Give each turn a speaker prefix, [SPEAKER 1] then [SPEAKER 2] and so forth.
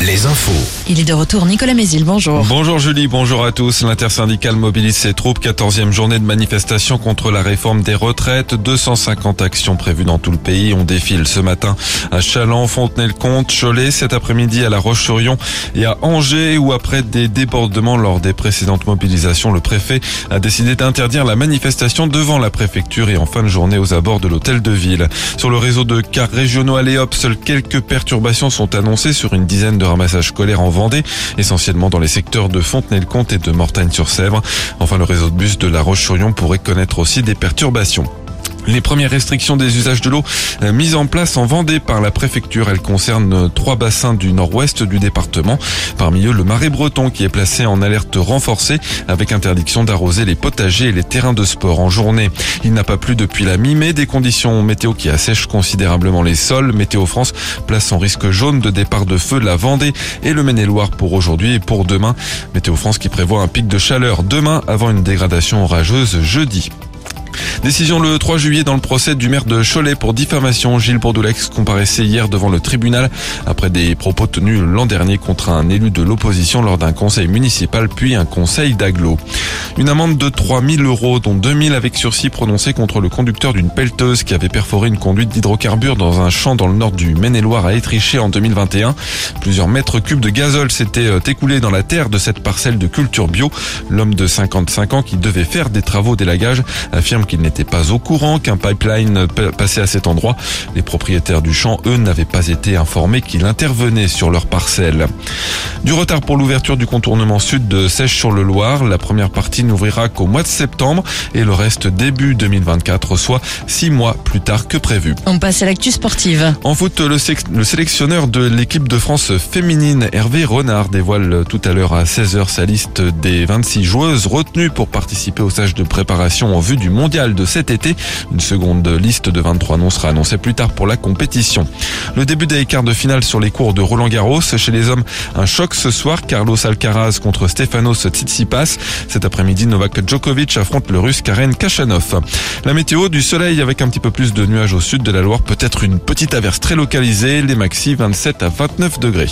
[SPEAKER 1] Les infos.
[SPEAKER 2] Il est de retour, Nicolas Mézil, bonjour.
[SPEAKER 3] Bonjour Julie, bonjour à tous. L'intersyndicale mobilise ses troupes. 14e journée de manifestation contre la réforme des retraites. 250 actions prévues dans tout le pays. On défile ce matin à Chaland, Fontenay-le-Comte, Cholet, cet après-midi à La Roche-sur-Yon et à Angers où après des débordements lors des précédentes mobilisations, le préfet a décidé d'interdire la manifestation devant la préfecture et en fin de journée aux abords de l'hôtel de ville. Sur le réseau de cars régionaux à Léop, seules quelques perturbations sont annoncées sur une dizaine de ramassages scolaires en Vendée, essentiellement dans les secteurs de Fontenay-le-Comte et de Mortagne-sur-Sèvre. Enfin, le réseau de bus de La Roche-sur-Yon pourrait connaître aussi des perturbations. Les premières restrictions des usages de l'eau euh, mises en place en Vendée par la préfecture, elles concernent euh, trois bassins du nord-ouest du département. Parmi eux, le marais breton qui est placé en alerte renforcée avec interdiction d'arroser les potagers et les terrains de sport en journée. Il n'a pas plu depuis la mi-mai, des conditions météo qui assèchent considérablement les sols. Météo France place en risque jaune de départ de feu la Vendée et le Maine-et-Loire pour aujourd'hui et pour demain. Météo France qui prévoit un pic de chaleur demain avant une dégradation orageuse jeudi. Décision le 3 juillet dans le procès du maire de Cholet pour diffamation. Gilles Bourdoulex comparaissait hier devant le tribunal après des propos tenus l'an dernier contre un élu de l'opposition lors d'un conseil municipal puis un conseil d'agglo. Une amende de 3000 euros dont 2000 avec sursis prononcé contre le conducteur d'une pelleteuse qui avait perforé une conduite d'hydrocarbures dans un champ dans le nord du Maine-et-Loire à Étriché en 2021. Plusieurs mètres cubes de gazole s'étaient euh, écoulés dans la terre de cette parcelle de culture bio. L'homme de 55 ans qui devait faire des travaux d'élagage affirme qu'il n'était pas au courant qu'un pipeline passait à cet endroit. Les propriétaires du champ, eux, n'avaient pas été informés qu'il intervenait sur leur parcelle. Du retard pour l'ouverture du contournement sud de Sèche-sur-le-Loir. La première partie n'ouvrira qu'au mois de septembre et le reste début 2024, soit six mois plus tard que prévu.
[SPEAKER 2] On passe à l'actu sportive.
[SPEAKER 3] En foot, le, le sélectionneur de l'équipe de France féminine, Hervé Renard, dévoile tout à l'heure à 16h sa liste des 26 joueuses retenues pour participer au stage de préparation en vue du mondial cet été. Une seconde liste de 23 noms sera annoncée plus tard pour la compétition. Le début des quarts de finale sur les cours de Roland Garros. Chez les hommes, un choc ce soir. Carlos Alcaraz contre Stefanos Tsitsipas. Cet après-midi, Novak Djokovic affronte le russe Karen Kachanov. La météo, du soleil avec un petit peu plus de nuages au sud de la Loire. Peut-être une petite averse très localisée. Les maxi 27 à 29 degrés.